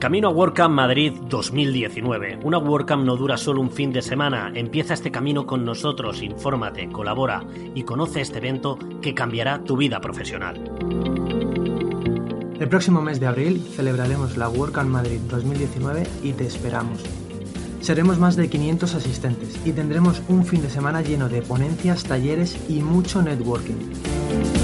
Camino a WordCamp Madrid 2019. Una WordCamp no dura solo un fin de semana. Empieza este camino con nosotros, infórmate, colabora y conoce este evento que cambiará tu vida profesional. El próximo mes de abril celebraremos la WordCamp Madrid 2019 y te esperamos. Seremos más de 500 asistentes y tendremos un fin de semana lleno de ponencias, talleres y mucho networking.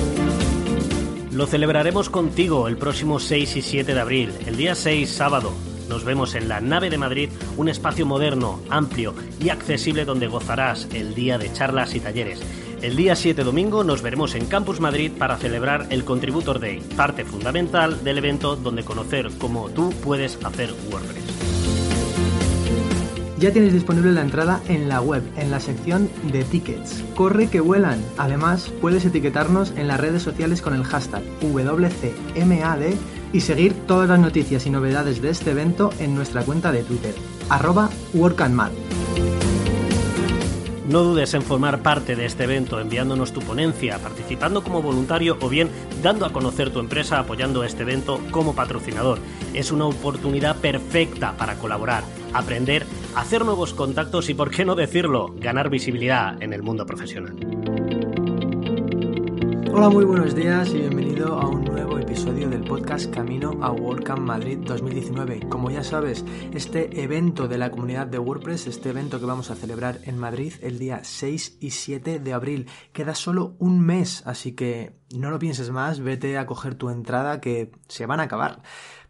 Lo celebraremos contigo el próximo 6 y 7 de abril, el día 6 sábado. Nos vemos en la nave de Madrid, un espacio moderno, amplio y accesible donde gozarás el día de charlas y talleres. El día 7 domingo nos veremos en Campus Madrid para celebrar el Contributor Day, parte fundamental del evento donde conocer cómo tú puedes hacer WordPress. Ya tienes disponible la entrada en la web, en la sección de tickets. Corre que vuelan. Además, puedes etiquetarnos en las redes sociales con el hashtag WCMAD y seguir todas las noticias y novedades de este evento en nuestra cuenta de Twitter, arroba. No dudes en formar parte de este evento enviándonos tu ponencia, participando como voluntario o bien dando a conocer tu empresa apoyando este evento como patrocinador. Es una oportunidad perfecta para colaborar, aprender, hacer nuevos contactos y, por qué no decirlo, ganar visibilidad en el mundo profesional. Hola, muy buenos días y bienvenido a un nuevo episodio del podcast Camino a WordCamp Madrid 2019. Como ya sabes, este evento de la comunidad de WordPress, este evento que vamos a celebrar en Madrid el día 6 y 7 de abril, queda solo un mes, así que no lo pienses más, vete a coger tu entrada que se van a acabar.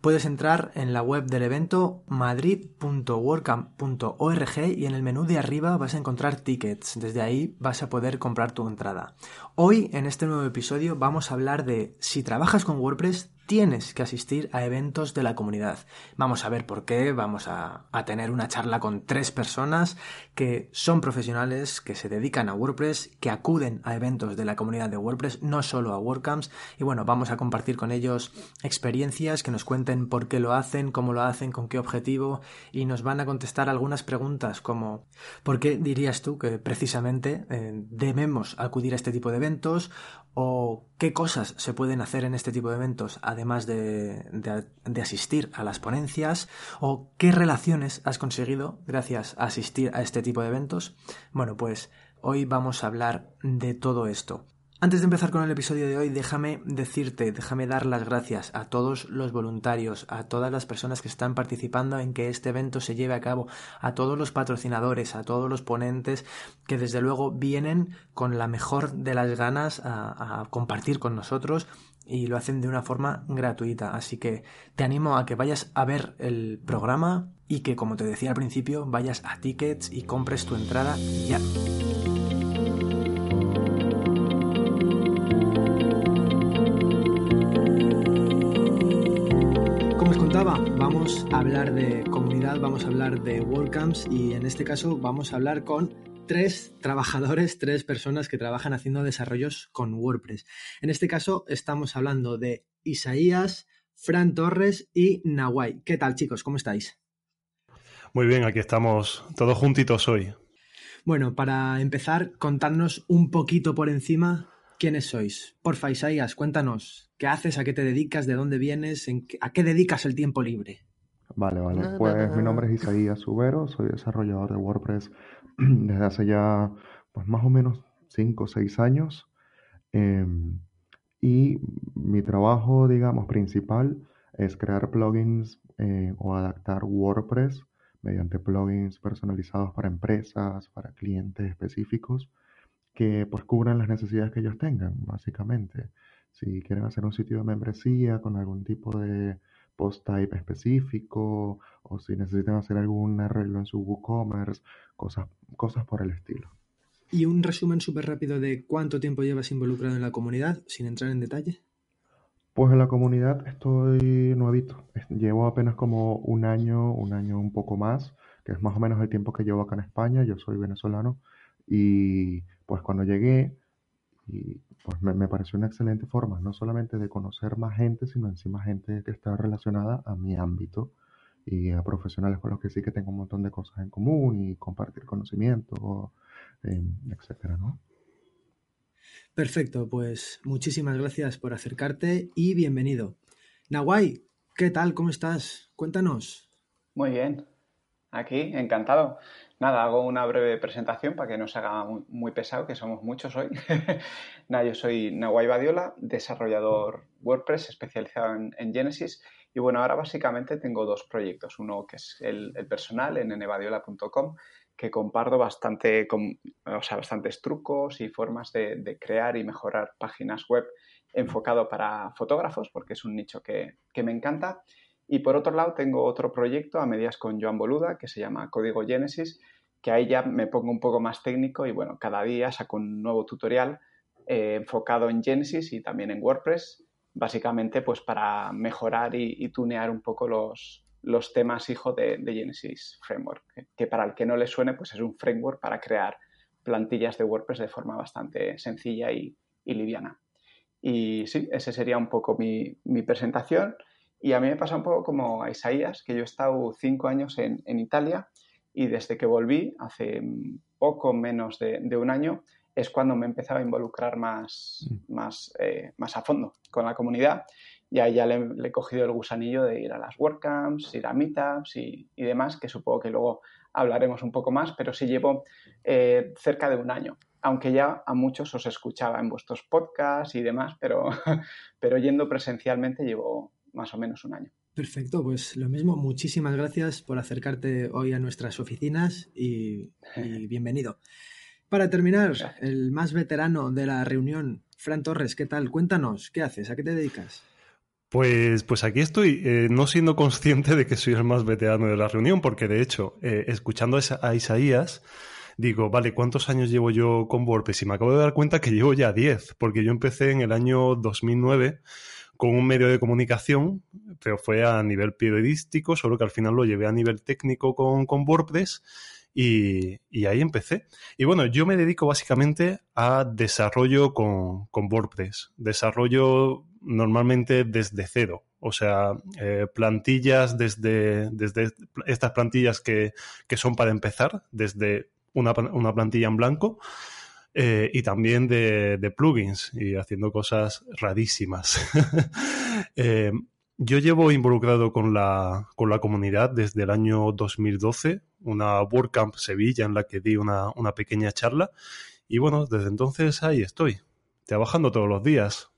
Puedes entrar en la web del evento madrid.wordcamp.org y en el menú de arriba vas a encontrar tickets. Desde ahí vas a poder comprar tu entrada. Hoy en este nuevo episodio vamos a hablar de si trabajas con WordPress tienes que asistir a eventos de la comunidad. Vamos a ver por qué, vamos a, tener una charla con tres personas que son profesionales, que se dedican a WordPress, que acuden a eventos de la comunidad de WordPress, no solo a WordCamps, y bueno, vamos a compartir con ellos experiencias, que nos cuenten por qué lo hacen, cómo lo hacen, con qué objetivo, y nos van a contestar algunas preguntas como ¿por qué dirías tú que precisamente eh, debemos acudir a este tipo de eventos? o qué cosas se pueden hacer en este tipo de eventos además de, de, asistir a las ponencias o qué relaciones has conseguido gracias a asistir a este tipo de eventos. Bueno, pues hoy vamos a hablar de todo esto. Antes de empezar con el episodio de hoy, déjame decirte, déjame dar las gracias a todos los voluntarios, a todas las personas que están participando en que este evento se lleve a cabo, a todos los patrocinadores, a todos los ponentes que desde luego vienen con la mejor de las ganas a compartir con nosotros y lo hacen de una forma gratuita. Así que te animo a que vayas a ver el programa y que, como te decía al principio, vayas a tickets y compres tu entrada ya. vamos a hablar de comunidad, vamos a hablar de WordCamps y en este caso vamos a hablar con tres trabajadores, tres personas que trabajan haciendo desarrollos con WordPress. En este caso estamos hablando de Isaías, Fran Torres y Nawai. ¿Qué tal chicos? ¿Cómo estáis? Muy bien, aquí estamos todos juntitos hoy. Bueno, para empezar, contadnos un poquito por encima quiénes sois. Porfa, Isaías, cuéntanos, ¿qué haces? ¿A qué te dedicas? ¿De dónde vienes? Qué, ¿A qué dedicas el tiempo libre? Vale, vale. Pues mi nombre es Isaías Subero, soy desarrollador de WordPress desde hace ya pues más o menos 5 o 6 años. Eh, y mi trabajo, digamos, principal es crear plugins eh, o adaptar WordPress mediante plugins personalizados para empresas, para clientes específicos que pues cubran las necesidades que ellos tengan, básicamente. Si quieren hacer un sitio de membresía con algún tipo de post type específico o si necesitan hacer algún arreglo en su WooCommerce, cosas, cosas por el estilo. Y un resumen súper rápido de cuánto tiempo llevas involucrado en la comunidad, sin entrar en detalle. Pues en la comunidad estoy nuevito. Llevo apenas como un año, un año un poco más, que es más o menos el tiempo que llevo acá en España. Yo soy venezolano y pues cuando llegué y pues me, me, pareció una excelente forma, no solamente de conocer más gente, sino encima gente que está relacionada a mi ámbito y a profesionales con los que sí que tengo un montón de cosas en común y compartir conocimiento, eh, etcétera, ¿no? Perfecto, pues muchísimas gracias por acercarte y bienvenido. Nawai, ¿qué tal? ¿Cómo estás? Cuéntanos. Muy bien, aquí, encantado. Nada, hago una breve presentación para que no se haga muy, pesado, que somos muchos hoy. Nada, yo soy Nawai Badiola, desarrollador WordPress especializado en, en Genesis y bueno, ahora básicamente tengo dos proyectos. Uno que es el, el personal en nbadiola.com, que comparto bastante, con, o sea, bastantes trucos y formas de, de, crear y mejorar páginas web enfocado para fotógrafos, porque es un nicho que, que, me encanta. Y por otro lado, tengo otro proyecto a medias con Joan Boluda, que se llama Código Genesis, que ahí ya me pongo un poco más técnico y bueno, cada día saco un nuevo tutorial eh, enfocado en Genesis y también en WordPress básicamente pues para mejorar y, tunear un poco los, los temas hijo de, de Genesis Framework, que, que, para el que no le suene pues es un framework para crear plantillas de WordPress de forma bastante sencilla y, y liviana. Y sí, ese sería un poco mi, mi, presentación. Y a mí me pasa un poco como a Isaías, que yo he estado cinco años en, en Italia y desde que volví, hace poco menos de, de un año, es cuando me empezaba a involucrar más, más, eh, más a fondo con la comunidad. Y ahí ya le, le, he cogido el gusanillo de ir a las WordCamps, ir a Meetups y, y, demás, que supongo que luego hablaremos un poco más, pero sí llevo eh, cerca de un año. Aunque ya a muchos os escuchaba en vuestros podcasts y demás, pero, pero yendo presencialmente llevo más o menos un año. Perfecto, pues lo mismo, muchísimas gracias por acercarte hoy a nuestras oficinas y, y bienvenido. Para terminar, el más veterano de la reunión, Fran Torres, ¿qué tal? Cuéntanos, ¿qué haces? ¿A qué te dedicas? Pues, pues aquí estoy, eh, no siendo consciente de que soy el más veterano de la reunión, porque de hecho, eh, escuchando a Isaías, digo, vale, ¿cuántos años llevo yo con WordPress? Y me acabo de dar cuenta que llevo ya 10, porque yo empecé en el año 2009 con un medio de comunicación, pero fue a nivel periodístico, solo que al final lo llevé a nivel técnico con, con WordPress y, ahí empecé. Y bueno, yo me dedico básicamente a desarrollo con, con WordPress. Desarrollo normalmente desde cero. O sea, eh, plantillas desde, desde estas plantillas que, que, son para empezar, desde una, una plantilla en blanco. Eh, y también de, plugins y haciendo cosas rarísimas. eh, yo llevo involucrado con la, con la comunidad desde el año 2012, una WordCamp Sevilla en la que di una, una pequeña charla. Y bueno, desde entonces ahí estoy, trabajando todos los días.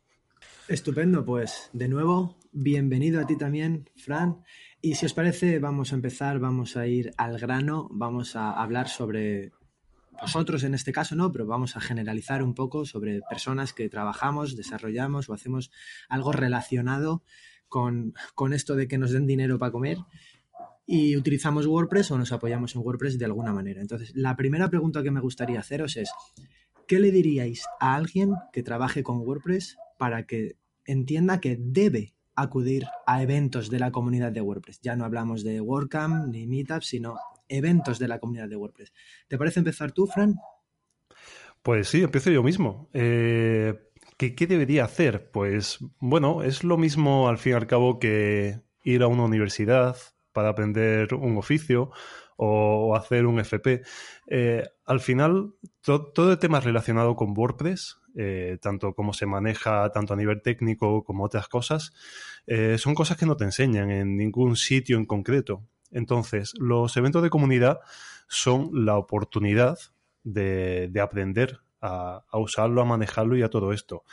Estupendo, pues de nuevo, bienvenido a ti también, Fran. Y si os parece, vamos a empezar, vamos a ir al grano, vamos a hablar sobre vosotros en este caso no, pero vamos a generalizar un poco sobre personas que trabajamos, desarrollamos o hacemos algo relacionado con, con esto de que nos den dinero para comer y utilizamos WordPress o nos apoyamos en WordPress de alguna manera. Entonces, la primera pregunta que me gustaría haceros es, ¿qué le diríais a alguien que trabaje con WordPress para que entienda que debe acudir a eventos de la comunidad de WordPress? Ya no hablamos de WordCamp ni Meetup, sino eventos de la comunidad de WordPress. ¿Te parece empezar tú, Fran? Pues sí, empiezo yo mismo. Eh, ¿Qué, ¿Qué, debería hacer? Pues bueno, es lo mismo al fin y al cabo que ir a una universidad para aprender un oficio o, hacer un FP. Eh, al final, to, todo el tema relacionado con WordPress, eh, tanto cómo se maneja, tanto a nivel técnico como otras cosas, son cosas que no te enseñan en ningún sitio en concreto. Entonces, los eventos de comunidad son la oportunidad de, de aprender a, usarlo, a manejarlo y a todo esto.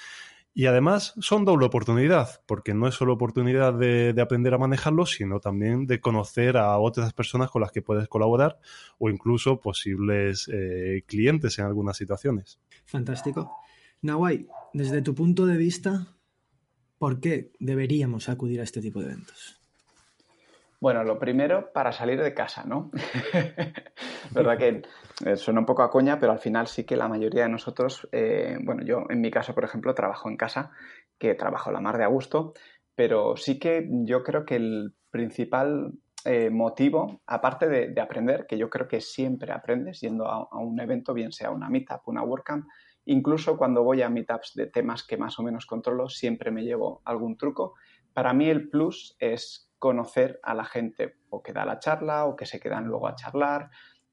Y además son doble oportunidad, porque no es solo oportunidad de, de, aprender a manejarlo, sino también de conocer a otras personas con las que puedes colaborar o incluso posibles eh, clientes en algunas situaciones. Fantástico. Nawai, desde tu punto de vista, ¿por qué deberíamos acudir a este tipo de eventos? Bueno, lo primero, para salir de casa, ¿no? ¿Verdad que eh, suena un poco a coña, pero al final sí que la mayoría de nosotros, eh, bueno, yo en mi caso, por ejemplo, trabajo en casa, que trabajo la mar de a gusto, pero sí que yo creo que el principal eh, motivo, aparte de, de, aprender, que yo creo que siempre aprendes yendo a, a, un evento, bien sea una meetup, una WordCamp, Incluso cuando voy a meetups de temas que más o menos controlo, siempre me llevo algún truco. Para mí el plus es conocer a la gente o que da la charla o que se quedan luego a charlar.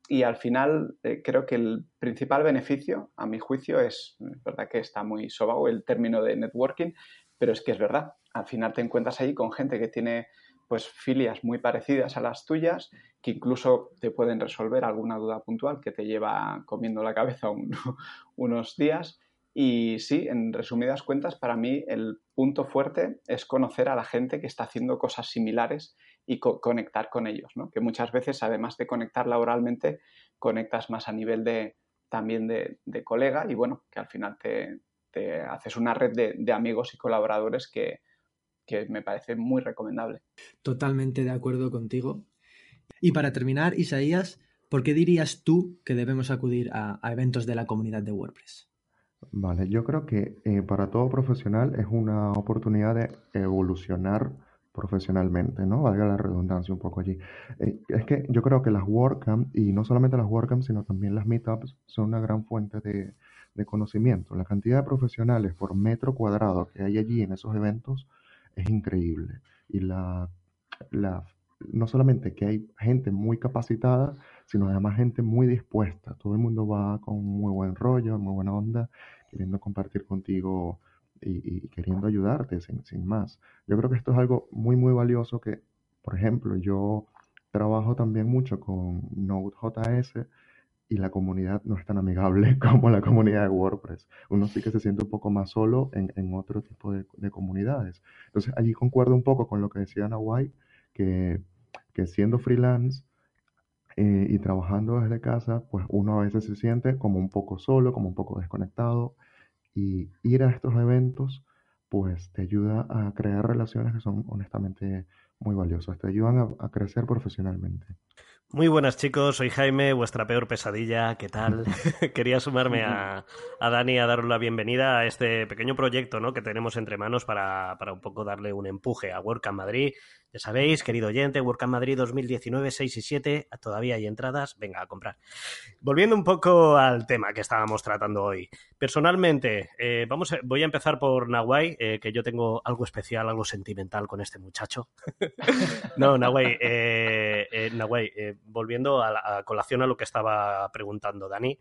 Y al final eh, creo que el principal beneficio, a mi juicio, es, es verdad que está muy sobao el término de networking, pero es que es verdad. Al final te encuentras ahí con gente que tiene pues filias muy parecidas a las tuyas que incluso te pueden resolver alguna duda puntual que te lleva comiendo la cabeza unos días. Y sí, en resumidas cuentas, para mí el punto fuerte es conocer a la gente que está haciendo cosas similares y conectar con ellos, ¿no? Que muchas veces, además de conectar laboralmente, conectas más a nivel de también de, colega y bueno, que al final te, haces una red de amigos y colaboradores que, que me parece muy recomendable. Totalmente de acuerdo contigo. Y para terminar, Isaías, ¿por qué dirías tú que debemos acudir a, eventos de la comunidad de WordPress? Vale, yo creo que eh, para todo profesional es una oportunidad de evolucionar profesionalmente, ¿no? Valga la redundancia un poco allí. Eh, es que yo creo que las WordCamp, y no solamente las WordCamp, sino también las Meetups, son una gran fuente de, de conocimiento. La cantidad de profesionales por metro cuadrado que hay allí en esos eventos es increíble. Y la, la, no solamente que hay gente muy capacitada, sino además gente muy dispuesta. Todo el mundo va con muy buen rollo, muy buena onda, queriendo compartir contigo y, queriendo ayudarte sin, sin, más. Yo creo que esto es algo muy, muy valioso que, por ejemplo, yo trabajo también mucho con Node.js y la comunidad no es tan amigable como la comunidad de WordPress. Uno sí que se siente un poco más solo en, en otro tipo de, de, comunidades. Entonces allí concuerdo un poco con lo que decía Nawai, que, que siendo freelance eh, y trabajando desde casa, pues uno a veces se siente como un poco solo, como un poco desconectado. Y ir a estos eventos, pues te ayuda a crear relaciones que son honestamente muy valiosas, te ayudan a, a crecer profesionalmente. Muy buenas chicos, soy Jaime, vuestra peor pesadilla, ¿qué tal? Quería sumarme a, a, Dani a daros la bienvenida a este pequeño proyecto ¿no? que tenemos entre manos para, para un poco darle un empuje a WordCamp Madrid ya sabéis, querido oyente, WordCamp Madrid 2019, 6 y 7, todavía hay entradas, venga a comprar. Volviendo un poco al tema que estábamos tratando hoy. Personalmente, eh, vamos voy a empezar por Nahuay, eh, que yo tengo algo especial, algo sentimental con este muchacho. no, Nahuay, eh, eh volviendo a, a colación a lo que estaba preguntando Dani,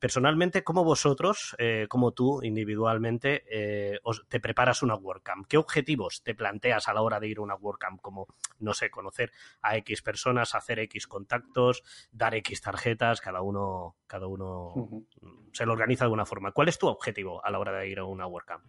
personalmente, ¿cómo vosotros, eh, como tú individualmente, eh, os, te preparas una WordCamp? ¿Qué objetivos te planteas a la hora de ir a una WordCamp? Como, no sé, conocer a X personas, hacer X contactos, dar X tarjetas, cada uno, cada uno se lo organiza de una forma. ¿Cuál es tu objetivo a la hora de ir a una WordCamp?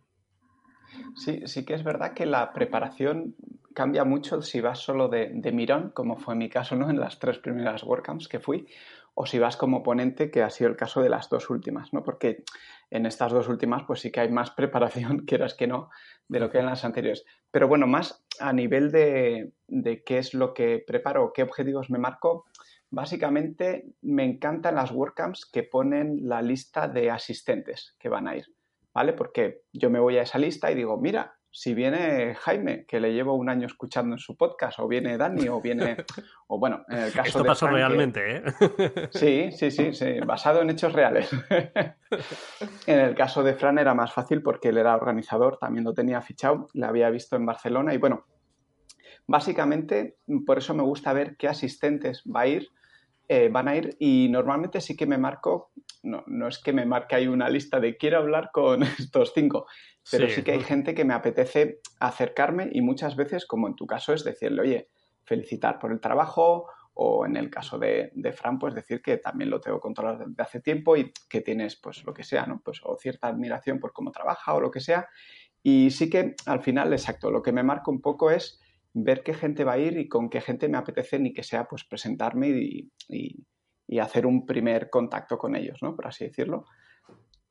Sí, sí que es verdad que la preparación cambia mucho si vas solo de, de mirón, como fue mi caso ¿no? en las tres primeras WordCamps que fui, o si vas como ponente, que ha sido el caso de las dos últimas, ¿no? Porque en estas dos últimas, pues sí que hay más preparación, quieras que no, de lo que en las anteriores. Pero bueno, más a nivel de, de qué es lo que preparo, qué objetivos me marco, básicamente me encantan las WordCamps que ponen la lista de asistentes que van a ir, ¿vale? Porque yo me voy a esa lista y digo, mira, si viene Jaime, que le llevo un año escuchando en su podcast, o viene Dani, o viene. O bueno, en el caso Esto pasó realmente, ¿eh? Sí, sí, sí, sí, basado en hechos reales. en el caso de Fran era más fácil porque él era organizador, también lo tenía fichado, le había visto en Barcelona y bueno, básicamente por eso me gusta ver qué asistentes va a ir eh, van a ir y normalmente sí que me marco, no, no es que me marque ahí una lista de quiero hablar con estos cinco, pero sí. que hay gente que me apetece acercarme y muchas veces, como en tu caso, es decirle, oye, felicitar por el trabajo o en el caso de, de, Fran, pues decir que también lo tengo controlado desde hace tiempo y que tienes, pues lo que sea, ¿no? Pues o cierta admiración por cómo trabaja o lo que sea. Y sí que al final, exacto, lo que me marca un poco es ver qué gente va a ir y con qué gente me apetece ni que sea pues presentarme y, y, hacer un primer contacto con ellos, ¿no? Por así decirlo.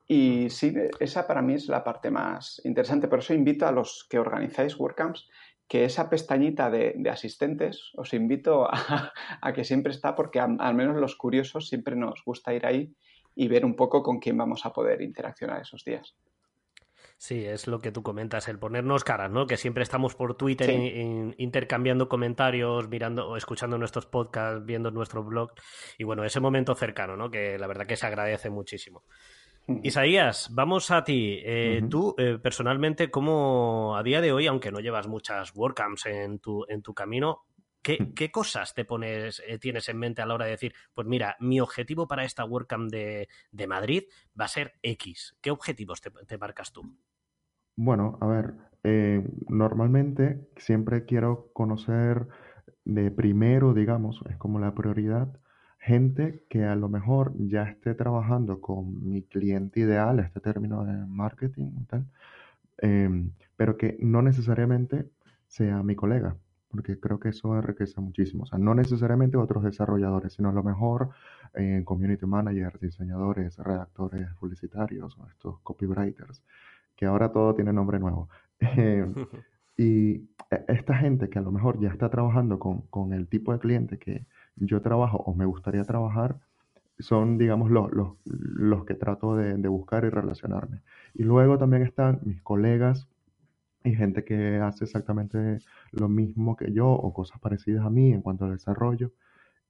Y sí, esa para mí es la parte más interesante. Por eso invito a los que organizáis WordCamps que esa pestañita de, asistentes os invito a, que siempre está porque al menos los curiosos siempre nos gusta ir ahí y ver un poco con quién vamos a poder interaccionar esos días. Sí, es lo que tú comentas, el ponernos caras, ¿no? Que siempre estamos por Twitter sí. in, intercambiando comentarios, mirando o escuchando nuestros podcasts, viendo nuestro blog. Y bueno, ese momento cercano, ¿no? Que la verdad que se agradece muchísimo. Isaías, vamos a ti. Eh. Tú, eh, personalmente, ¿cómo a día de hoy, aunque no llevas muchas WordCamps en tu, en tu camino, ¿qué, qué cosas te pones, eh, tienes en mente a la hora de decir, pues mira, mi objetivo para esta WordCamp de, de Madrid va a ser X? ¿Qué objetivos te, te marcas tú? Bueno, a ver, eh, normalmente siempre quiero conocer de primero, digamos, es como la prioridad, gente que a lo mejor ya esté trabajando con mi cliente ideal, este término de marketing tal, em, pero que no necesariamente sea mi colega, porque creo que eso enriquece muchísimo. O sea, no necesariamente otros desarrolladores, sino a lo mejor eh, community managers, diseñadores, redactores publicitarios, o estos copywriters, que ahora todo tiene nombre nuevo. Eh, y e- esta gente que a lo mejor ya está trabajando con, con el tipo de cliente que yo trabajo o me gustaría trabajar, son, digamos, los, los, los que trato de, de buscar y relacionarme. Y luego también están mis colegas y gente que hace exactamente lo mismo que yo o cosas parecidas a mí en cuanto al desarrollo.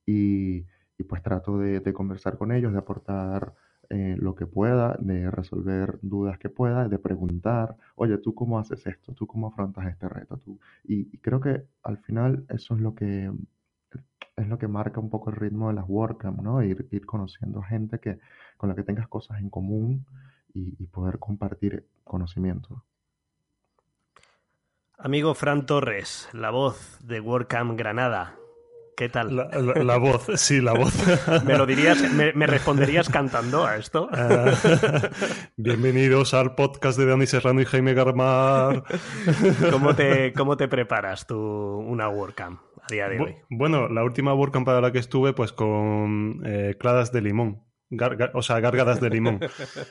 Y, y pues trato de, de conversar con ellos, de aportar eh, lo que pueda, de resolver dudas que pueda, de preguntar, oye, ¿tú cómo haces esto? ¿Tú cómo afrontas este reto? ¿Tú? Y, creo que al final eso es lo que es lo que marca un poco el ritmo de las WordCamp, ¿no? Ir, ir conociendo gente que, con la que tengas cosas en común y, y poder compartir conocimiento. Amigo Fran Torres, la voz de WordCamp Granada. ¿Qué tal? La, la- la voz, sí, la voz. ¿Me lo dirías, me, me responderías cantando a esto? Ah, Bienvenidos al podcast de Dani Serrano y Jaime Garmar. ¿Cómo te, cómo te preparas tú una WordCamp a día de hoy? Bueno, la última WordCamp para la que estuve, pues con eh, claras de limón. O sea, gárgaras de limón.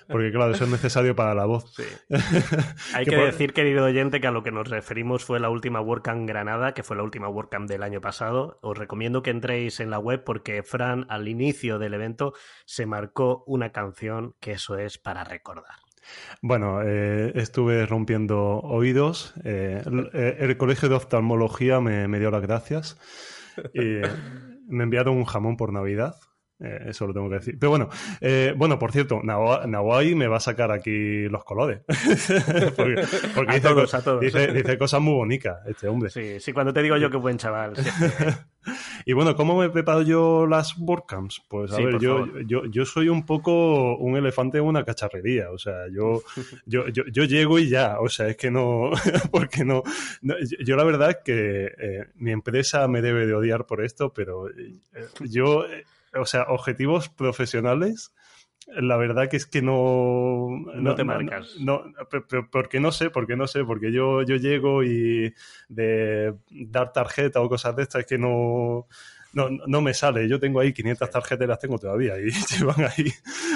Porque, claro, eso es necesario para la voz. Hay Que que por- decir, querido oyente, que a lo que nos referimos fue la última WordCamp Granada, que fue la última WordCamp del año pasado. Os recomiendo que entréis en la web porque Fran, al inicio del evento, se marcó una canción que eso es para recordar. Bueno, eh, estuve rompiendo oídos. eh, el, eh, el colegio de oftalmología me, me dio las gracias. Y me enviaron un jamón por Navidad. Eh, eso lo tengo que decir. Pero bueno, eh, bueno, por cierto, Nawa- Nawai me va a sacar aquí los colores. porque dice, todos, co- a todos. dice- dice cosas muy bonitas, este hombre. Sí, sí, cuando te digo yo que buen chaval. sí. Y bueno, ¿cómo me preparo yo las WordCamps? Pues a Sí, ver, yo, yo, yo soy un poco un elefante en una cacharrería. O sea, yo, yo, yo, yo llego y ya. O sea, es que no, porque no. no, yo, la verdad es que eh, mi empresa me debe de odiar por esto, pero yo, o sea, objetivos profesionales. La verdad que es que no... No te marcas. No, pe- porque no sé, porque no sé, porque yo, yo llego y de dar tarjeta o cosas de estas que no, no, no me sale. Yo tengo ahí 500 tarjetas y las tengo todavía y llevan ahí.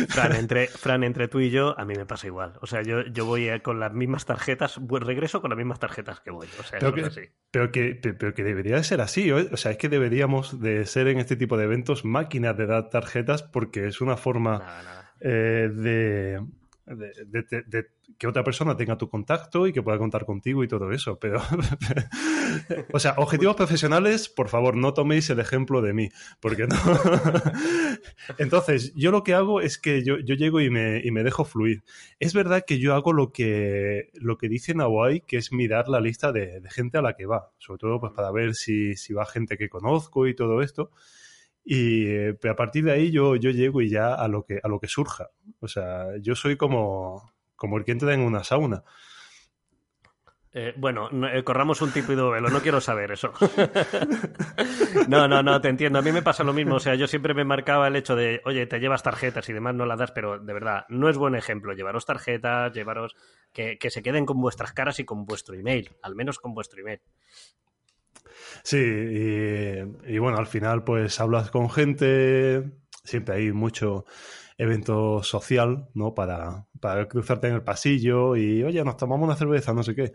Fran entre, Fran, entre tú y yo, a mí me pasa igual. O sea, yo, yo voy eh, con las mismas tarjetas, pues regreso con las mismas tarjetas que voy. O sea, Pero que, es así. pero, que, pe- pero que debería de ser así. ¿eh? O sea, es que deberíamos de ser en este tipo de eventos máquinas de dar tarjetas porque es una forma Nada, nada. eh, de, de- que otra persona tenga tu contacto y que pueda contar contigo y todo eso. Pero, o sea, objetivos profesionales, por favor, no toméis el ejemplo de mí, porque no. Entonces, yo lo que hago es que yo, yo llego y me, y me dejo fluir. Es verdad que yo hago lo que, lo que dice Nawai, que es mirar la lista de, de gente a la que va, sobre todo pues para ver si, si va gente que conozco y todo esto. Y eh, a partir de ahí yo, yo llego y ya a lo que a lo que surja. O sea, yo soy como, como el que entra en una sauna. Eh, bueno, no, eh, corramos un y velo, no quiero saber eso. no, no, no, te entiendo. A mí me pasa lo mismo. O sea, yo siempre me marcaba el hecho de, oye, te llevas tarjetas y demás, no las das, pero de verdad, no es buen ejemplo. Llevaros tarjetas, llevaros. Que, que se queden con vuestras caras y con vuestro email, al menos con vuestro email. Sí, y, bueno, al final pues hablas con gente, siempre hay mucho evento social, ¿no? Para, para cruzarte en el pasillo y, oye, nos tomamos una cerveza, no sé qué.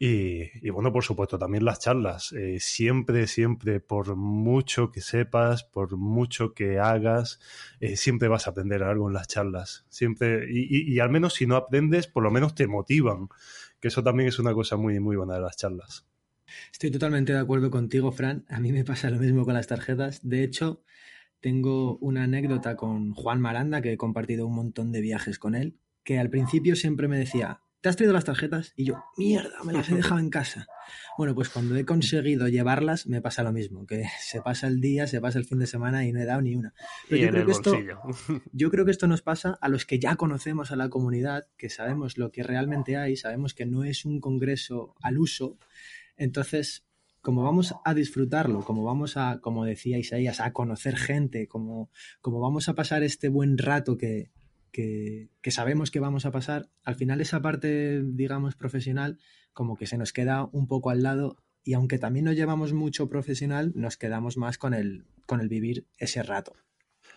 Y, y bueno, por supuesto, también las charlas. Eh, siempre, siempre, por mucho que sepas, por mucho que hagas, eh, siempre vas a aprender algo en las charlas. Siempre, y- y al menos si no aprendes, por lo menos te motivan. Que eso también es una cosa muy, muy buena de las charlas. Estoy totalmente de acuerdo contigo, Fran. A mí me pasa lo mismo con las tarjetas. De hecho, tengo una anécdota con Juan Maranda, que he compartido un montón de viajes con él, que al principio siempre me decía, ¿te has traído las tarjetas? Y yo, mierda, me las he dejado en casa. Bueno, pues cuando he conseguido llevarlas, me pasa lo mismo, que se pasa el día, se pasa el fin de semana y no he dado ni una. Pero y yo creo, que esto, yo creo que esto nos pasa a los que ya conocemos a la comunidad, que sabemos lo que realmente hay, sabemos que no es un congreso al uso, entonces como vamos a disfrutarlo, como vamos a, como decía Isaías, a conocer gente, como, como vamos a pasar este buen rato que, que, que sabemos que vamos a pasar, al final esa parte, digamos, profesional, como que se nos queda un poco al lado y aunque también nos llevamos mucho profesional, nos quedamos más con el, con el vivir ese rato.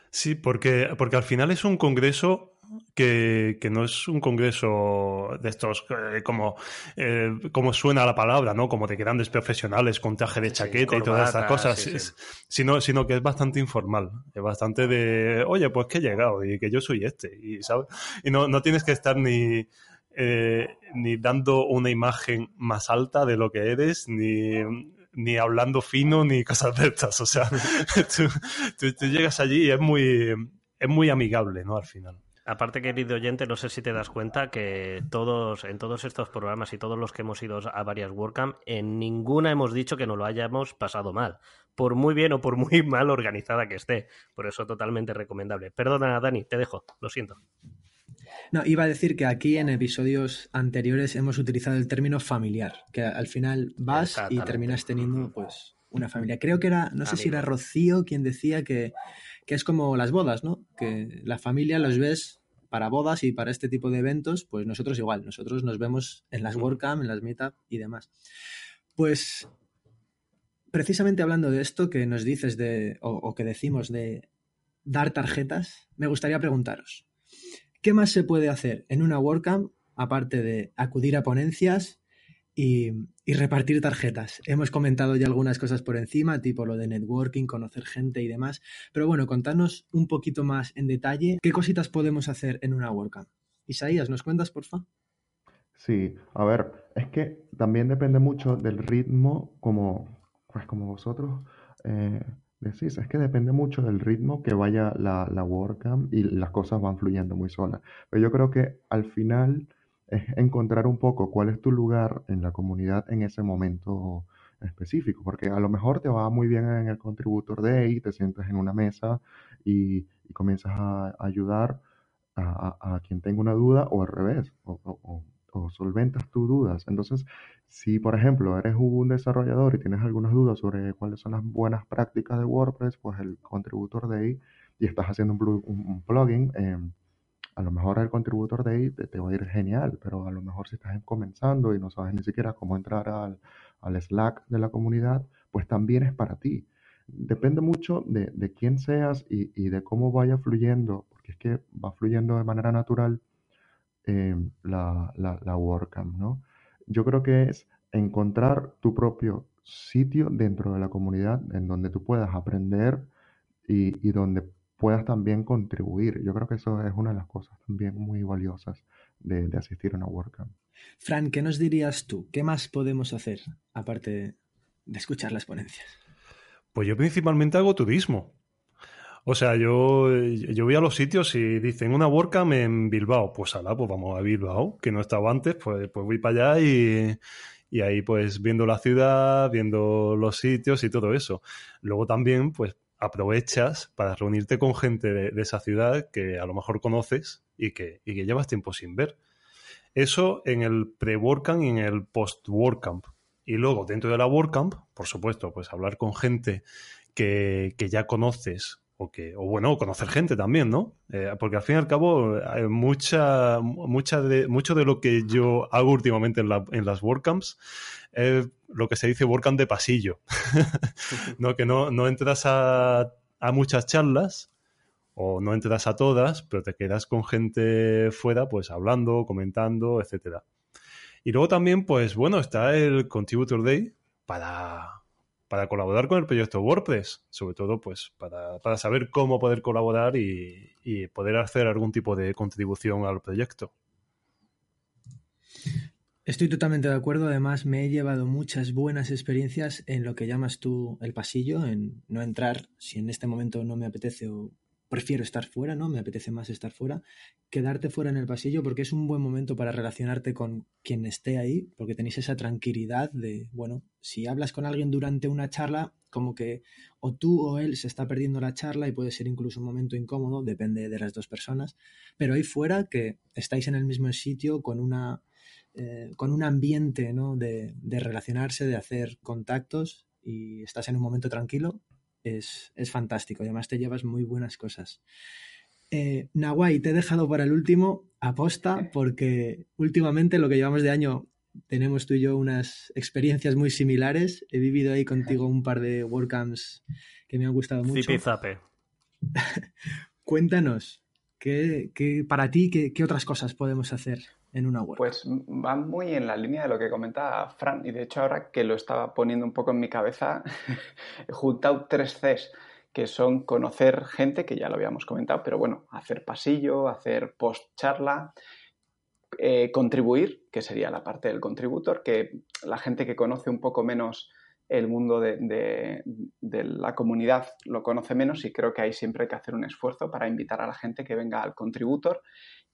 Sí, porque, porque al final es un congreso que, que no es un congreso de estos eh, como, eh, como suena la palabra, ¿no? Como de grandes profesionales con traje de Sí, chaqueta y todas estas cosas, sí, sí. es- Sino, sino que es bastante informal, es bastante de, oye, pues que he llegado y que yo soy este, y, ¿sabes? Y no, no tienes que estar ni, eh, ni dando una imagen más alta de lo que eres, ni, ni hablando fino, ni cosas de estas. O sea, tú, tú- tú llegas allí y es muy, es muy amigable, ¿no? Al final. Aparte, querido oyente, no sé si te das cuenta que todos, en todos estos programas y todos los que hemos ido a varias WordCamp, en ninguna hemos dicho que no lo hayamos pasado mal. Por muy bien o por muy mal organizada que esté. Por eso totalmente recomendable. Perdona, Dani, te dejo. Lo siento. No, iba a decir que aquí en episodios anteriores hemos utilizado el término familiar, que al final vas y terminas teniendo pues una familia. Creo que era, no sé si era. Rocío quien decía que, que es como las bodas, ¿no? Que la familia los ves para bodas y para este tipo de eventos, pues nosotros igual, nosotros nos vemos en las WordCamp, en las Meetup y demás. Pues precisamente hablando de esto que nos dices de, o, o que decimos de dar tarjetas, me gustaría preguntaros, ¿qué más se puede hacer en una WordCamp aparte de acudir a ponencias y, repartir tarjetas? Hemos comentado ya algunas cosas por encima, tipo lo de networking, conocer gente y demás, pero bueno, contanos un poquito más en detalle qué cositas podemos hacer en una WordCamp. Isaías, ¿nos cuentas, porfa? Sí, a ver, es que también depende mucho del ritmo, como, pues como vosotros eh, decís, es que depende mucho del ritmo que vaya la, la WordCamp y las cosas van fluyendo muy solas. Pero yo creo que al final es encontrar un poco cuál es tu lugar en la comunidad en ese momento específico, porque a lo mejor te va muy bien en el Contributor Day, te sientas en una mesa y, y comienzas a ayudar a, a- quien tenga una duda o al revés, o, o- solventas tus dudas. Entonces, si por ejemplo eres un desarrollador y tienes algunas dudas sobre cuáles son las buenas prácticas de WordPress, pues el contributor ahí y estás haciendo un plugin, eh, a lo mejor el contributor de ahí te, te va a ir genial, pero a lo mejor si estás comenzando y no sabes ni siquiera cómo entrar al, al Slack de la comunidad, pues también es para ti. Depende mucho de, de quién seas y, y de cómo vaya fluyendo, porque es que va fluyendo de manera natural eh, la, la, la WordCamp, ¿no? Yo creo que es encontrar tu propio sitio dentro de la comunidad en donde tú puedas aprender y, y donde puedas también contribuir. Yo creo que eso es una de las cosas también muy valiosas de, de asistir a una WordCamp. Fran, ¿qué nos dirías tú? ¿Qué más podemos hacer aparte de escuchar las ponencias? Pues yo principalmente hago turismo. O sea, yo, yo voy a los sitios y dicen una WordCamp en Bilbao. Pues ala, pues vamos a Bilbao, que no estaba antes, pues, pues voy para allá y, y ahí pues viendo la ciudad, viendo los sitios y todo eso. Luego también pues aprovechas para reunirte con gente de, esa ciudad que a lo mejor conoces y que, y que llevas tiempo sin ver. Eso en el pre-WordCamp y en el post-WordCamp. Y luego dentro de la WordCamp, por supuesto, pues hablar con gente que, que ya conoces o que o bueno conocer gente también no eh, porque al fin y al cabo hay mucha mucha de mucho de lo que yo hago últimamente en las WordCamps es lo que se dice WordCamp de pasillo no que no, no entras a, a muchas charlas o no entras a todas pero te quedas con gente fuera pues hablando comentando etcétera. Y luego también pues bueno está el Contributor Day para para colaborar con el proyecto WordPress, sobre todo pues para, para saber cómo poder colaborar y, y, poder hacer algún tipo de contribución al proyecto. Estoy totalmente de acuerdo. Además, me he llevado muchas buenas experiencias en lo que llamas tú el pasillo, en no entrar si en este momento no me apetece o prefiero estar fuera, ¿no? Me apetece más estar fuera, quedarte fuera en el pasillo porque es un buen momento para relacionarte con quien esté ahí, porque tenéis esa tranquilidad de, bueno, si hablas con alguien durante una charla, como que o tú o él se está perdiendo la charla y puede ser incluso un momento incómodo, depende de las dos personas, pero ahí fuera que estáis en el mismo sitio con una eh, con un ambiente ¿no? de, de relacionarse, de hacer contactos y estás en un momento tranquilo, es, es fantástico. Además te llevas muy buenas cosas. Eh, Nawai, te he dejado para el último, aposta, porque últimamente lo que llevamos de año tenemos tú y yo unas experiencias muy similares. He vivido ahí contigo un par de WordCamps que me han gustado mucho. Zipizape. Cuéntanos, ¿qué, qué, para ti, qué, qué otras cosas podemos hacer en una WordCamp? Pues va muy en la línea de lo que comenta Fran y de hecho ahora que lo estaba poniendo un poco en mi cabeza, he juntado tres Cs que son conocer gente, que ya lo habíamos comentado, pero bueno, hacer pasillo, hacer post charla, eh, contribuir, que sería la parte del contributor, que la gente que conoce un poco menos el mundo de, de, de, la comunidad lo conoce menos y creo que ahí siempre hay que hacer un esfuerzo para invitar a la gente que venga al contributor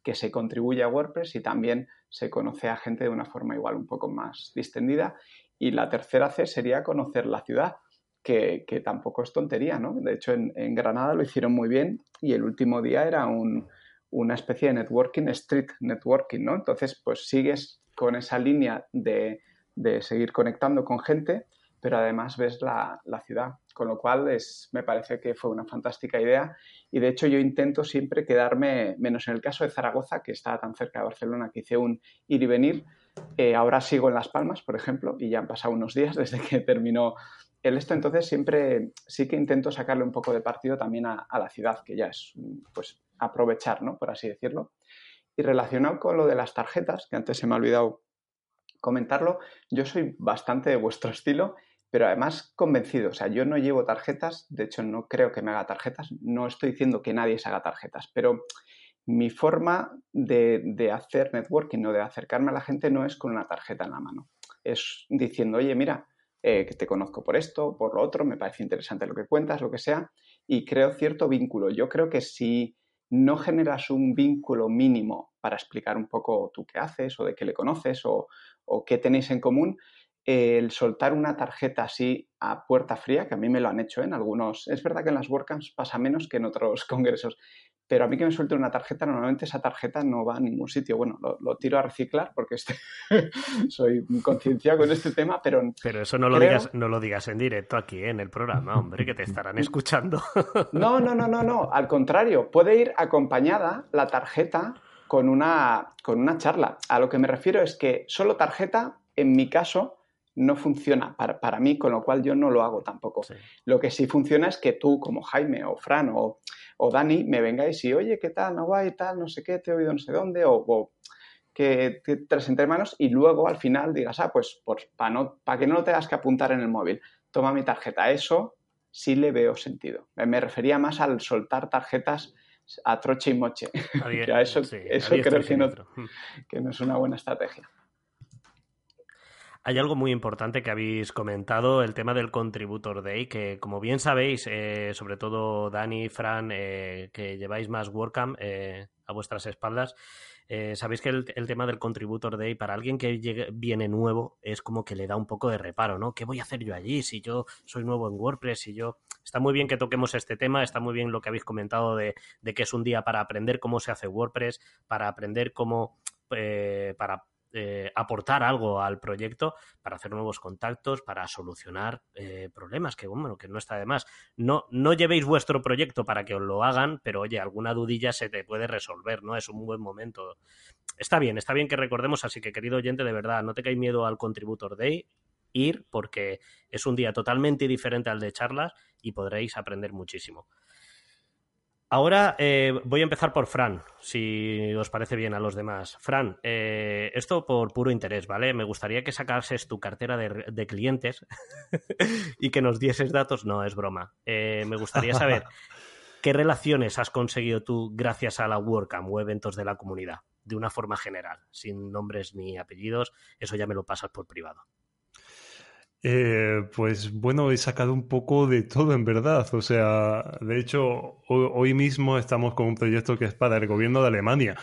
que se contribuye a WordPress y también se conoce a gente de una forma igual un poco más distendida. Y la tercera C sería conocer la ciudad, que, que tampoco es tontería, ¿no? De hecho, en, en, Granada lo hicieron muy bien y el último día era un, una especie de networking, street networking, ¿no? Entonces, pues sigues con esa línea de, de seguir conectando con gente, pero además ves la, la, ciudad, con lo cual es, me parece que fue una fantástica idea y de hecho yo intento siempre quedarme, menos en el caso de Zaragoza, que está tan cerca de Barcelona, que hice un ir y venir, eh, ahora sigo en Las Palmas, por ejemplo, y ya han pasado unos días desde que terminó el esto, entonces siempre sí que intento sacarle un poco de partido también a, a la ciudad, que ya es pues aprovechar, ¿no? Por así decirlo. Y relacionado con lo de las tarjetas, que antes se me ha olvidado comentarlo, yo soy bastante de vuestro estilo pero además convencido. O sea, yo no llevo tarjetas, de hecho no creo que me haga tarjetas, no estoy diciendo que nadie se haga tarjetas, pero mi forma de, de, hacer networking o de acercarme a la gente no es con una tarjeta en la mano, es diciendo, oye, mira, eh, que te conozco por esto, por lo otro, me parece interesante lo que cuentas, lo que sea, y creo cierto vínculo. Yo creo que si no generas un vínculo mínimo para explicar un poco tú qué haces o de qué le conoces o, o qué tenéis en común, el soltar una tarjeta así a puerta fría, que a mí me lo han hecho ¿eh? en algunos. Es verdad que en las WordCamps pasa menos que en otros congresos, pero a mí que me suelte una tarjeta, normalmente esa tarjeta no va a ningún sitio. Bueno, lo, lo tiro a reciclar porque este soy concienciado con este tema, pero. Pero eso no lo, creo... digas, no lo digas en directo aquí ¿eh? en el programa, hombre, que te estarán escuchando. no, no, no, no, no. Al contrario, puede ir acompañada la tarjeta con una, con una charla. A lo que me refiero es que solo tarjeta, en mi caso, no funciona para, para, mí, con lo cual yo no lo hago tampoco. Sí. Lo que sí funciona es que tú, como Jaime o Fran o, o Dani, me vengáis y, oye, ¿qué tal? No va y tal, no sé qué, te he oído no sé dónde, o, o que te traes entre manos y luego al final digas, ah, pues, pues para no, pa que no lo tengas que apuntar en el móvil, toma mi tarjeta. Eso sí le veo sentido. Me refería más al soltar tarjetas a troche y moche. A eso sí, eso creo que no, que no es una buena estrategia. Hay algo muy importante que habéis comentado, el tema del Contributor Day, que como bien sabéis, eh, sobre todo Dani, Fran, eh, que lleváis más WordCamp eh, a vuestras espaldas, sabéis que el, el, tema del Contributor Day para alguien que llegue, viene nuevo es como que le da un poco de reparo, ¿no? ¿Qué voy a hacer yo allí si yo soy nuevo en WordPress? Si yo... Está muy bien que toquemos este tema, está muy bien lo que habéis comentado de, de que es un día para aprender cómo se hace WordPress, para aprender cómo... para eh, aportar algo al proyecto para hacer nuevos contactos, para solucionar eh, problemas, que bueno, que no está de más. No, no llevéis vuestro proyecto para que os lo hagan, pero oye, alguna dudilla se te puede resolver, ¿no? Es un buen momento. Está bien, está bien que recordemos, así que querido oyente, de verdad, no tengáis miedo al Contributor Day, ir porque es un día totalmente diferente al de charlas y podréis aprender muchísimo. Ahora eh, voy a empezar por Fran, si os parece bien a los demás. Fran, eh, esto por puro interés, ¿vale? Me gustaría que sacases tu cartera de, de clientes y que nos dieses datos. No, es broma. Eh, me gustaría saber ¿Qué relaciones has conseguido tú gracias a la WordCamp o eventos de la comunidad? De una forma general, sin nombres ni apellidos, eso ya me lo pasas por privado. Eh, pues bueno, he sacado un poco de todo en verdad. O sea, de hecho, hoy, mismo estamos con un proyecto que es para el gobierno de Alemania.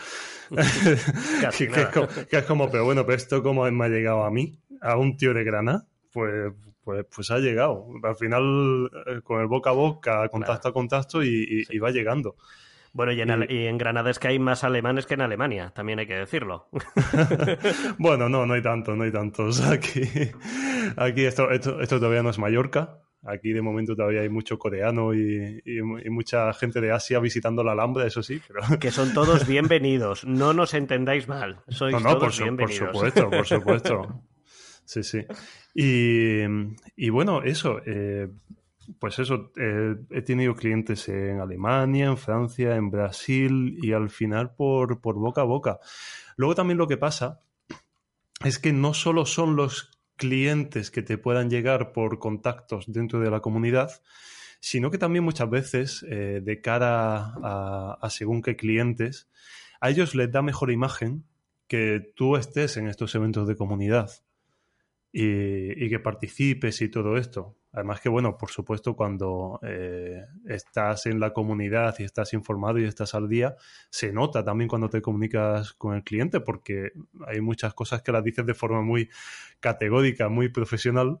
Casi que, es como, que, es como, pero bueno, pero esto como me ha llegado a mí, a un tío de Granada, pues, pues, pues ha llegado. Al final, eh, con el boca a boca, contacto claro. a contacto y, y, sí. y va llegando. Bueno, y en, y en, Granada es que hay más alemanes que en Alemania, también hay que decirlo. bueno, no, no hay tantos, no hay tantos. Aquí, aquí esto, esto, esto, todavía no es Mallorca. Aquí de momento todavía hay mucho coreano y, y, y, mucha gente de Asia visitando la Alhambra, eso sí. Pero... Que son todos bienvenidos, no nos entendáis mal. Sois no, no, todos por, su, bienvenidos. por supuesto, por supuesto. Sí, sí. Y, y bueno, eso. Eh, pues eso, eh, he tenido clientes en Alemania, en Francia, en Brasil y al final por, por, boca a boca. Luego también lo que pasa es que no solo son los clientes que te puedan llegar por contactos dentro de la comunidad, sino que también muchas veces eh, de cara a, según qué clientes, a ellos les da mejor imagen que tú estés en estos eventos de comunidad. Y, que participes y todo esto. Además que, bueno, por supuesto, cuando eh, estás en la comunidad y estás informado y estás al día, se nota también cuando te comunicas con el cliente porque hay muchas cosas que las dices de forma muy categórica, muy profesional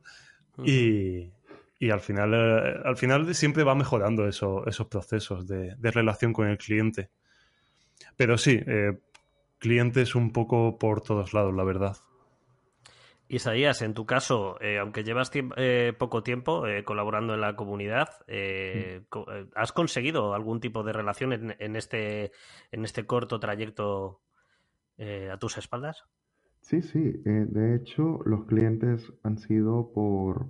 y, y, al final, eh, al final siempre va mejorando eso, esos procesos de, de, relación con el cliente. Pero sí, eh, clientes un poco por todos lados, la verdad. Isaías, en tu caso, eh, aunque llevas tiemp eh, poco tiempo eh, colaborando en la comunidad, co ¿has conseguido algún tipo de relación en, en este, en este corto trayecto a tus espaldas? Sí, sí. de hecho, los clientes han sido por,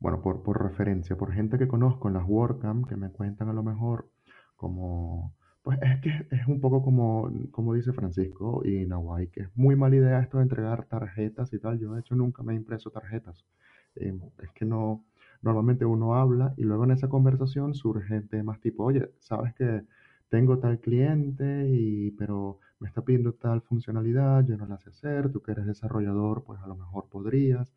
bueno, por, por referencia, por gente que conozco en las WordCamp que me cuentan a lo mejor como pues es que es un poco como, como dice Francisco y Nahuay, que es muy mala idea esto de entregar tarjetas y tal. Yo de hecho nunca me he impreso tarjetas. Eh, es que no, normalmente uno habla y luego en esa conversación surge temas tipo, oye, sabes que tengo tal cliente y pero me está pidiendo tal funcionalidad, yo no la sé hacer, tú que eres desarrollador, pues a lo mejor podrías.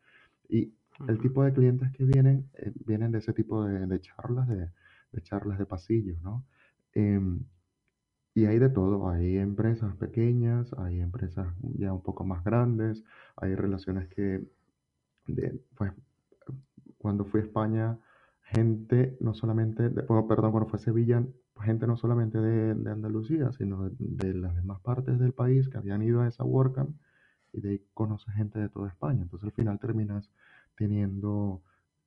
Y el tipo de clientes que vienen, eh, vienen de ese tipo de, de charlas, de, de, charlas de pasillo, ¿no? Eh, y hay de todo, hay empresas pequeñas, hay empresas ya un poco más grandes, hay relaciones que, de, pues, cuando fui a España, gente no solamente, de, bueno, perdón, cuando fue a Sevilla, gente no solamente de, de Andalucía, sino de, de, las demás partes del país que habían ido a esa WordCamp y de ahí conoces gente de toda España. Entonces al final terminas teniendo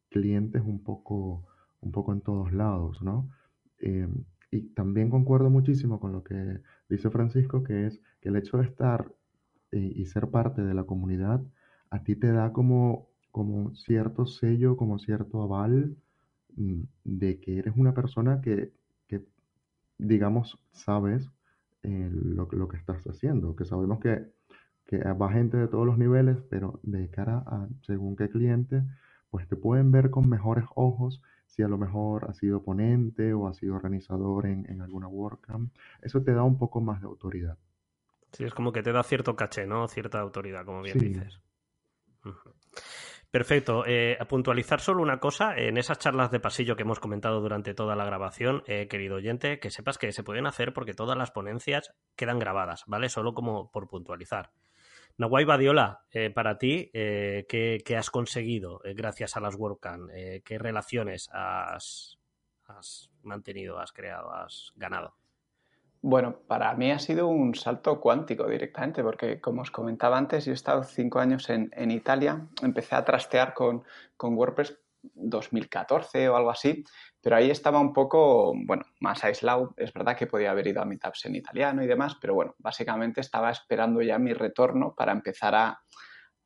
clientes un poco, un poco en todos lados, ¿no? Eh, y también concuerdo muchísimo con lo que dice Francisco, que es que el hecho de estar y, y ser parte de la comunidad a ti te da como, como cierto sello, como cierto aval mm, de que eres una persona que, que digamos, sabes eh, lo, lo, que estás haciendo, que sabemos que, que va gente de todos los niveles, pero de cara a según qué cliente, pues te pueden ver con mejores ojos si a lo mejor has sido ponente o has sido organizador en, en, alguna WordCamp, eso te da un poco más de autoridad. Sí, es como que te da cierto caché, ¿no? Cierta autoridad, como bien sí. dices. Uh -huh. Perfecto. Eh, a puntualizar solo una cosa, en esas charlas de pasillo que hemos comentado durante toda la grabación, eh, querido oyente, que sepas que se pueden hacer porque todas las ponencias quedan grabadas, ¿vale? Solo como por puntualizar. Nahuay Badiola, eh, para ti, eh, ¿qué, ¿qué, has conseguido eh, gracias a las WordCamp? ¿Qué relaciones has, mantenido, has creado, has ganado? Bueno, para mí ha sido un salto cuántico directamente, porque como os comentaba antes, yo he estado cinco años en, en Italia, empecé a trastear con, con WordPress 2014 o algo así, pero ahí estaba un poco, bueno, más aislado. Es verdad que podía haber ido a meetups en italiano y demás, pero bueno, básicamente estaba esperando ya mi retorno para empezar a,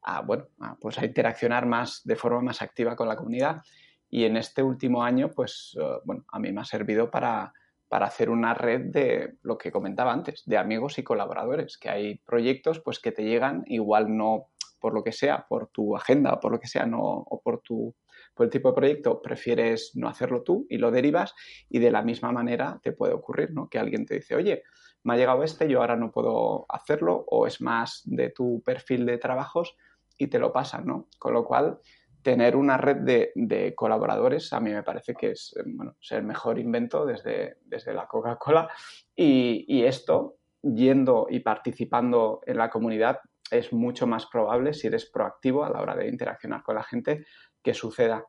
a bueno, a, pues a interaccionar más de forma más activa con la comunidad. Y en este último año, pues, uh, bueno, a mí me ha servido para, para hacer una red de lo que comentaba antes, de amigos y colaboradores, que hay proyectos pues que te llegan, igual no por lo que sea, por tu agenda por lo que sea, no, o por tu por el tipo de proyecto prefieres no hacerlo tú y lo derivas y de la misma manera te puede ocurrir, ¿no? Que alguien te dice, oye, me ha llegado este, yo ahora no puedo hacerlo o es más de tu perfil de trabajos y te lo pasan, ¿no? Con lo cual, tener una red de, colaboradores a mí me parece que es, bueno, el mejor invento desde, desde la Coca-Cola y esto, yendo y participando en la comunidad, es mucho más probable si eres proactivo a la hora de interaccionar con la gente que suceda.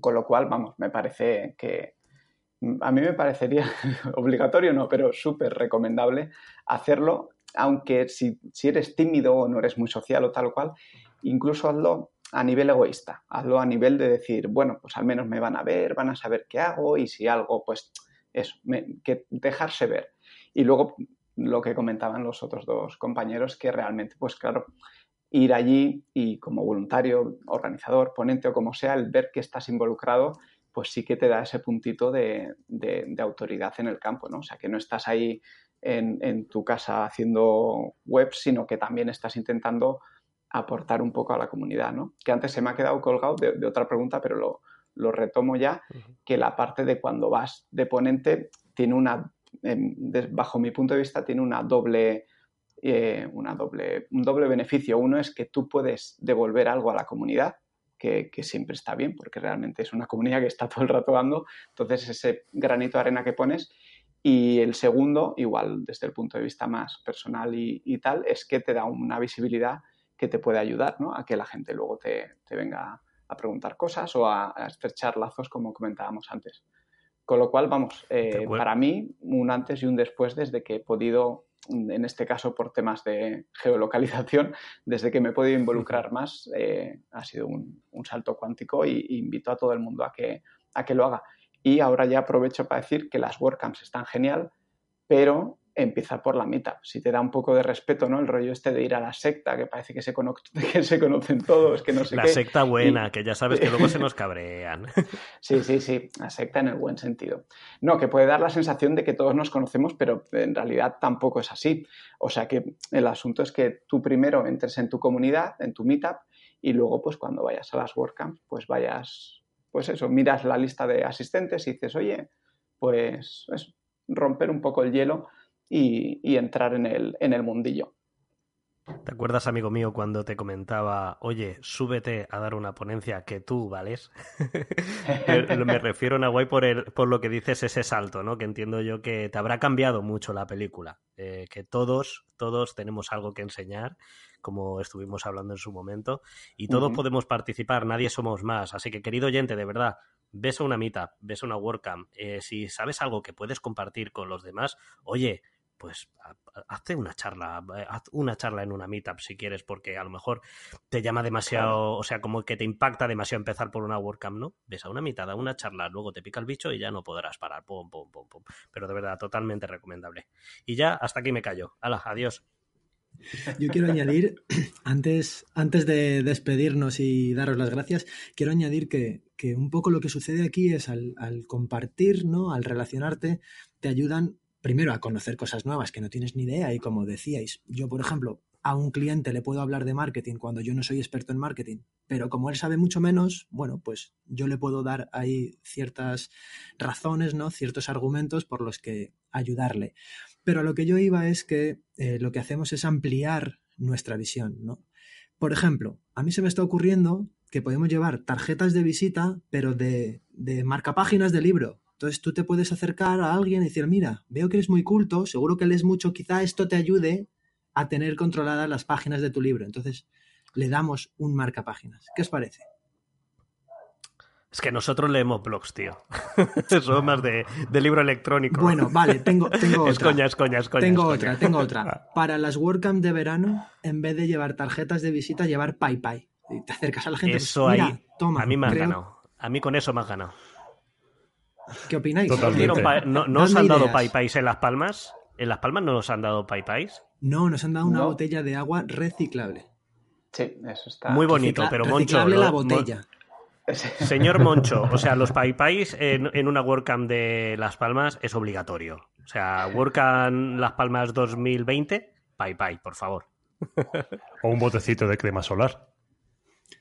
Con lo cual, vamos, me parece que a mí me parecería obligatorio, no, pero súper recomendable hacerlo, aunque si, si, eres tímido o no eres muy social o tal o cual, incluso hazlo a nivel egoísta, hazlo a nivel de decir, bueno, pues al menos me van a ver, van a saber qué hago y si algo, pues eso, que dejarse ver. Y luego lo que comentaban los otros dos compañeros, que realmente, pues claro, ir allí y como voluntario, organizador, ponente o como sea, el ver que estás involucrado, pues sí que te da ese puntito de, autoridad en el campo, ¿no? O sea, que no estás ahí en, tu casa haciendo webs, sino que también estás intentando aportar un poco a la comunidad, ¿no? Que antes se me ha quedado colgado de, otra pregunta, pero lo, lo retomo ya, que la parte de cuando vas de ponente tiene una bajo mi punto de vista, tiene una doble, eh, una doble, un doble beneficio. Uno es que tú puedes devolver algo a la comunidad, que, siempre está bien, porque realmente es una comunidad que está todo el rato dando. Entonces, ese granito de arena que pones. Y el segundo, igual desde el punto de vista más personal y, tal, es que te da una visibilidad que te puede ayudar ¿no? a que la gente luego te, venga a preguntar cosas o a estrechar lazos, como comentábamos antes. Con lo cual, vamos, eh, para mí, un antes y un después desde que he podido, en este caso por temas de geolocalización, desde que me he podido involucrar más, eh, ha sido un, salto cuántico y, invito a todo el mundo a que, a que lo haga. Y ahora ya aprovecho para decir que las WordCamps están genial, pero empieza por la mitad. Si te da un poco de respeto, ¿no? El rollo este de ir a la secta, que parece que se, que se conocen todos, que no sé la secta buena, que ya sabes que luego se nos cabrean. Sí, sí, sí, la secta en el buen sentido. No, que puede dar la sensación de que todos nos conocemos, pero en realidad tampoco es así. O sea que el asunto es que tú primero entres en tu comunidad, en tu meetup, y luego, pues cuando vayas a las WordCamps, pues vayas, pues eso, miras la lista de asistentes y dices, oye, pues es romper un poco el hielo y, entrar en el, en el mundillo. ¿Te acuerdas, amigo mío, cuando te comentaba, oye, súbete a dar una ponencia que tú vales? Me refiero, a Nahuay, por, el, por lo que dices ese salto, ¿no? Que entiendo yo que te habrá cambiado mucho la película. Eh, que todos, todos tenemos algo que enseñar, como estuvimos hablando en su momento, y todos podemos participar, nadie somos más. Así que, querido oyente, de verdad, ves a una meetup, ves a una WordCamp, eh, si sabes algo que puedes compartir con los demás, oye, pues hazte una charla, eh, haz una charla en una meetup si quieres, porque a lo mejor te llama demasiado, o sea, como que te impacta demasiado empezar por una WordCamp, ¿no? Ves a una mitad, a una charla, luego te pica el bicho y ya no podrás parar, pum, pum, pum, pum. Pero de verdad, totalmente recomendable. Y ya, hasta aquí me callo. Hala, adiós. Yo quiero añadir, antes, antes de despedirnos y daros las gracias, quiero añadir que, que un poco lo que sucede aquí es al, al compartir, ¿no? Al relacionarte, te ayudan primero a conocer cosas nuevas que no tienes ni idea y como decíais, yo por ejemplo a un cliente le puedo hablar de marketing cuando yo no soy experto en marketing, pero como él sabe mucho menos, bueno, pues yo le puedo dar ahí ciertas razones, ¿no? Ciertos argumentos por los que ayudarle. Pero a lo que yo iba es que eh, lo que hacemos es ampliar nuestra visión, ¿no? Por ejemplo, a mí se me está ocurriendo que podemos llevar tarjetas de visita, pero de, de marcapáginas de libro. Entonces tú te puedes acercar a alguien y decir, mira, veo que eres muy culto, seguro que lees mucho, quizá esto te ayude a tener controladas las páginas de tu libro. Entonces le damos un marcapáginas. ¿Qué os parece? Es que nosotros leemos blogs, tío. Somos más de, libro electrónico. Bueno, vale, tengo, tengo otra. Es coña, es coña, es coña. Tengo otra, tengo otra. Para las WordCamp de verano, en vez de llevar tarjetas de visita, llevar PayPay. Y te acercas a la gente. Pues, eso ahí, toma. A mí me han ganado. A mí con eso me has ganado. ¿Qué opináis? ¿No, nos han dado PayPay en Las Palmas? ¿En Las Palmas no nos han dado PayPay? No, nos han dado una botella de agua reciclable. Sí, eso está. Muy bonito, pero Moncho. la botella. Señor Moncho, o sea, los PayPays en, en una WordCamp de Las Palmas es obligatorio. O sea, WordCamp Las Palmas 2020, PayPay, por favor. O un botecito de crema solar.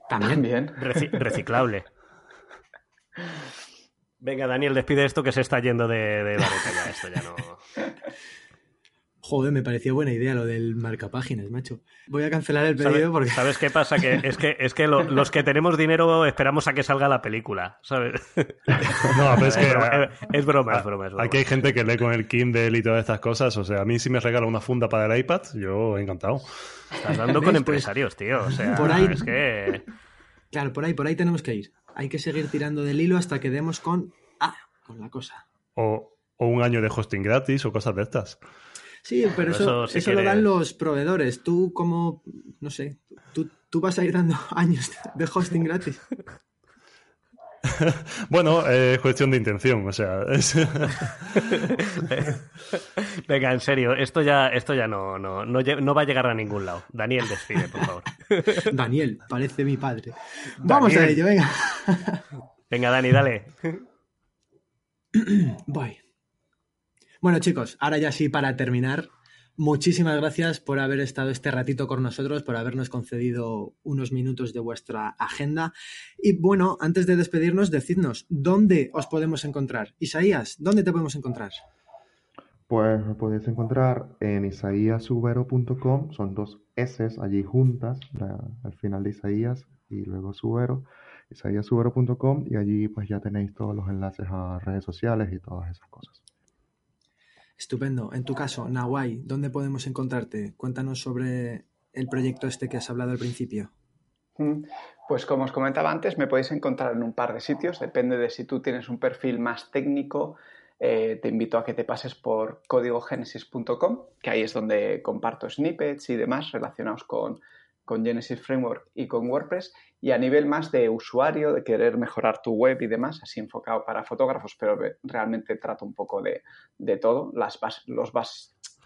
También. reciclable. Venga, Daniel, despide esto que se está yendo de, de la ya. Esto ya no. Joder, me pareció buena idea lo del marcapáginas, macho. Voy a cancelar el pedido ¿Sabes, porque. ¿Sabes qué pasa? Que es que, es que lo- los que tenemos dinero esperamos a que salga la película, ¿sabes? No, pero es que es, broma, es broma, es broma. es broma. aquí hay gente que lee con el Kindle y todas estas cosas. O sea, a mí si me regala una funda para el iPad, yo encantado. Estás dando con. Pues, empresarios, tío. O sea, por ahí- es que... Claro, por ahí, por ahí tenemos que ir. Hay que seguir tirando del hilo hasta que demos con. Ah, con la cosa. O, o un año de hosting gratis o cosas de estas. Sí, pero eso, eso, si eso lo dan los proveedores. Tú, como. No sé. Tú, tú vas a ir dando años de hosting gratis. Bueno, eh, es cuestión de intención. O sea, es- Venga, en serio, esto ya, esto ya no, no, no, va a llegar a ningún lado. Daniel, despide, por favor. Daniel, parece mi padre. Vamos a Daniel. ello, venga. Venga, Dani, dale. Voy. Bueno, chicos, ahora ya sí, para terminar, muchísimas gracias por haber estado este ratito con nosotros, por habernos concedido unos minutos de vuestra agenda. Y bueno, antes de despedirnos, decidnos, ¿dónde os podemos encontrar? Isaías, ¿dónde te podemos encontrar? Pues me podéis encontrar en isaíasubero.com, son dos S allí juntas, al final de Isaías y luego Subero, isaíasubero.com y allí pues ya tenéis todos los enlaces a redes sociales y todas esas cosas. Estupendo. En tu caso, Nawai, ¿dónde podemos encontrarte? Cuéntanos sobre el proyecto este que has hablado al principio. Pues como os comentaba antes, me podéis encontrar en un par de sitios, depende de si tú tienes un perfil más técnico. eh, te invito a que te pases por códigogenesis.com, que ahí es donde comparto snippets y demás relacionados con, con Genesis Framework y con WordPress. Y a nivel más de usuario, de querer mejorar tu web y demás, así enfocado para fotógrafos, pero re- realmente trato un poco de, de todo, las,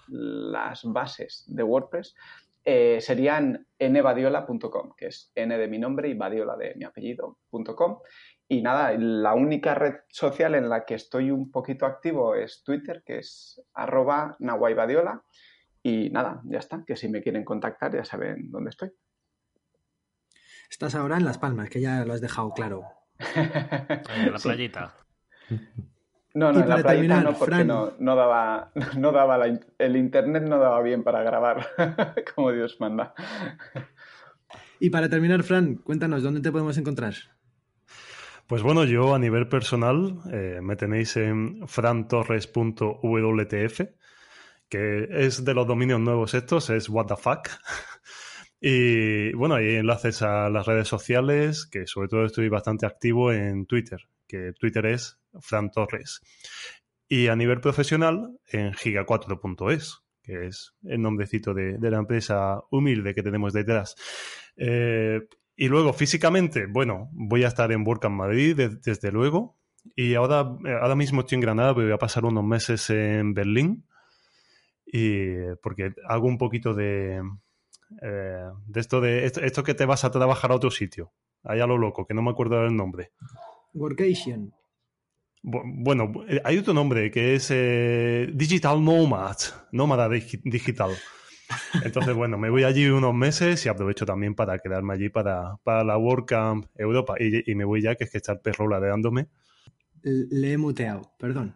las bases de WordPress eh, serían nbadiola.com, que es n de mi nombre y badiola de mi apellido.com. Y nada, la única red social en la que estoy un poquito activo es Twitter, que es arroba nahuaybadiola. Y nada, ya está, que si me quieren contactar ya saben dónde estoy. Estás ahora en Las Palmas, que ya lo has dejado claro. En la Sí. playita. No, Y no, en la para playita terminar, no, porque Fran. no, no daba, no daba la el internet no daba bien para grabar como Dios manda. Y para terminar, Fran, cuéntanos, ¿dónde te podemos encontrar? Pues bueno, yo a nivel personal eh, me tenéis en frantorres.wtf, que es de los dominios nuevos estos, es what the fuck. Y bueno, hay enlaces a las redes sociales, que sobre todo estoy bastante activo en Twitter, que Twitter es Fran Torres. Y a nivel profesional en giga4.es, que es el nombrecito de, la empresa humilde que tenemos detrás. Eh, y luego físicamente, bueno, voy a estar en WordCamp Madrid, de- desde luego. Y ahora, eh, ahora mismo estoy en Granada, pero voy a pasar unos meses en Berlín. Y porque hago un poquito de, eh, de esto de esto, esto que te vas a trabajar a otro sitio. Allá lo loco, que no me acuerdo del nombre. Workation. Bu- Bueno, eh, hay otro nombre que es eh, Digital Nomad, nómada digi- digital. Entonces, bueno, me voy allí unos meses y aprovecho también para quedarme allí para, para la WordCamp Europa. Y, y me voy ya, que es que está el perro ladeándome. Le he muteado, perdón.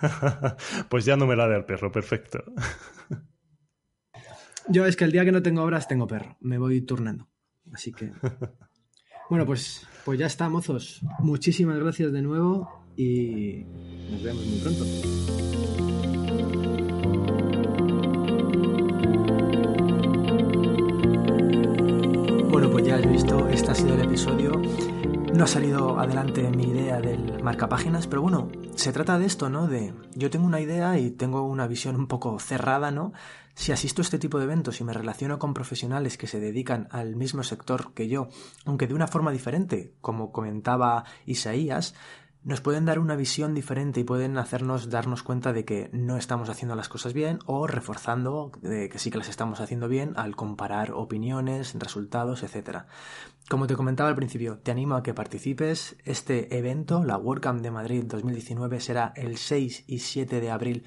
pues ya no me ladea el perro, perfecto. Yo es que el día que no tengo obras tengo perro. Me voy turnando. Así que. Bueno, pues, pues ya está, mozos. Muchísimas gracias de nuevo y nos vemos muy pronto. Bueno, pues ya has visto, este ha sido el episodio. No ha salido adelante mi idea del marcapáginas, pero bueno, se trata de esto, ¿no? De yo tengo una idea y tengo una visión un poco cerrada, ¿no? Si asisto a este tipo de eventos y me relaciono con profesionales que se dedican al mismo sector que yo, aunque de una forma diferente, como comentaba Isaías, nos pueden dar una visión diferente y pueden hacernos darnos cuenta de que no estamos haciendo las cosas bien o reforzando de que sí que las estamos haciendo bien al comparar opiniones, resultados, etc. Como te comentaba al principio, te animo a que participes. Este evento, la WordCamp de Madrid 2019, será el 6 y 7 de abril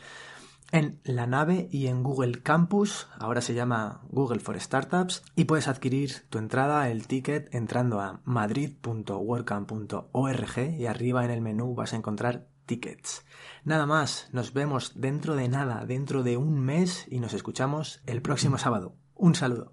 en la nave y en Google Campus, ahora se llama Google for Startups, y puedes adquirir tu entrada, el ticket, entrando a madrid.wordcamp.org y arriba en el menú vas a encontrar tickets. Nada más, nos vemos dentro de nada, dentro de un mes y nos escuchamos el próximo sábado. Un saludo.